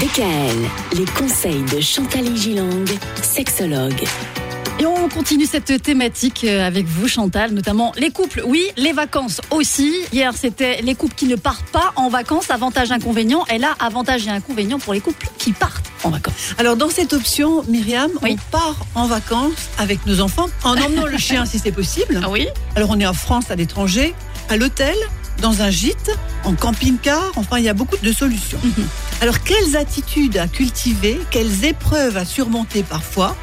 DKL, les conseils de Chantal Gilang, sexologue. Et on continue cette thématique euh, avec vous, Chantal, notamment les couples, oui, les vacances aussi. Hier, c'était les couples qui ne partent pas en vacances, avantages, inconvénients. Et là, avantages et inconvénients pour les couples qui partent en vacances. Alors dans cette option, Myriam, Oui. on part en vacances avec nos enfants, en emmenant le chien si c'est possible. Ah oui Alors on est en France, à l'étranger, à l'hôtel, dans un gîte, en camping-car, enfin il y a beaucoup de solutions. Mhm. Alors quelles attitudes à cultiver, quelles épreuves à surmonter parfois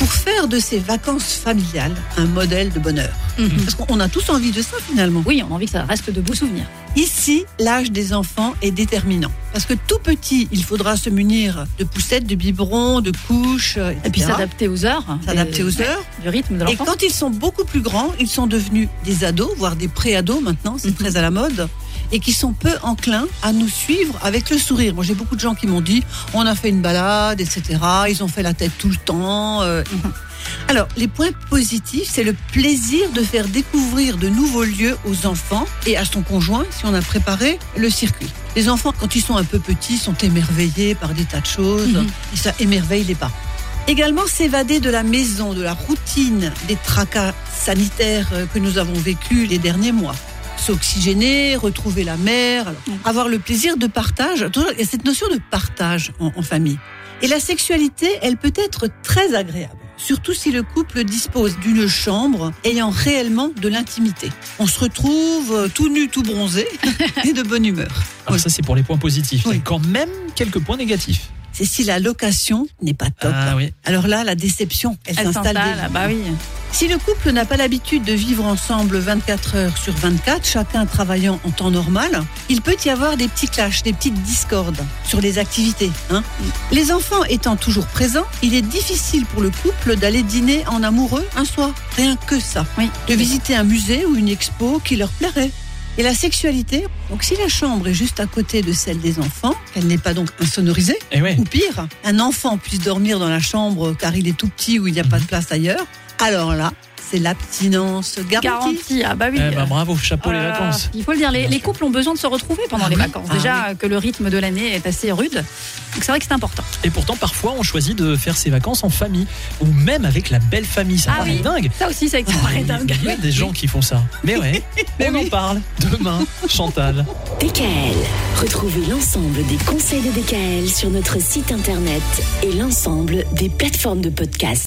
pour faire de ces vacances familiales un modèle de bonheur Mhm. Parce qu'on a tous envie de ça finalement. Oui, on a envie que ça reste de beaux souvenirs. Ici, l'âge des enfants est déterminant. Parce que tout petit, il faudra se munir de poussettes, de biberons, de couches, Et puis s'adapter aux heures. S'adapter et- aux heures. Du rythme de Et l'enfant. quand ils sont beaucoup plus grands, ils sont devenus des ados, voire des pré-ados maintenant, c'est Mhm. très à la mode, et qui sont peu enclins à nous suivre avec le sourire. Moi, j'ai beaucoup de gens qui m'ont dit, on a fait une balade, etc. Ils ont fait la tête tout le temps. euh. Alors, les points positifs, c'est le plaisir de faire découvrir de nouveaux lieux aux enfants et à son conjoint, si on a préparé le circuit. Les enfants, quand ils sont un peu petits, sont émerveillés par des tas de choses, Mhm. et ça émerveille les parents. Également s'évader de la maison, de la routine, des tracas sanitaires euh, que nous avons vécus les derniers mois. S'oxygéner, retrouver la mer, alors, avoir le plaisir de partage. Il y a cette notion de partage en, en famille. Et la sexualité, elle peut être très agréable. Surtout si le couple dispose d'une chambre ayant réellement de l'intimité. On se retrouve euh, tout nu, tout bronzé et de bonne humeur. Alors ça c'est pour les points positifs. Oui. Il y a quand même quelques points négatifs. C'est si la location n'est pas top. Ah oui. Alors là, la déception, elle, Elle s'installe. ah bah oui. Si le couple n'a pas l'habitude de vivre ensemble 24 heures sur 24, chacun travaillant en temps normal, il peut y avoir des petits clashs, des petites discordes sur les activités. hein. Les enfants étant toujours présents, il est difficile pour le couple d'aller dîner en amoureux un soir. Rien que ça. Oui. De visiter un musée ou une expo qui leur plairait. Et la sexualité, donc si la chambre est juste à côté de celle des enfants, qu'elle n'est pas donc insonorisée, ouais. ou pire, un enfant puisse dormir dans la chambre car il est tout petit ou il n'y a pas de place ailleurs, alors là, c'est l'abstinence garantie. Garantie, ah bah oui. Eh ben, bravo, chapeau les là. vacances. Il faut le dire, les, couples ont besoin de se retrouver pendant Ah les oui. vacances. Ah Déjà que le rythme de l'année est assez rude. Donc c'est vrai que c'est important. Et pourtant parfois on choisit de faire ses vacances en famille ou même avec la belle famille. Ça Ah paraît oui. dingue. Ça aussi, ça paraît dingue. Il y a des gens qui font ça. Mais ouais, on en parle demain. Chantal. DKL. Retrouvez l'ensemble des conseils de DKL sur notre site internet et l'ensemble des plateformes de podcast.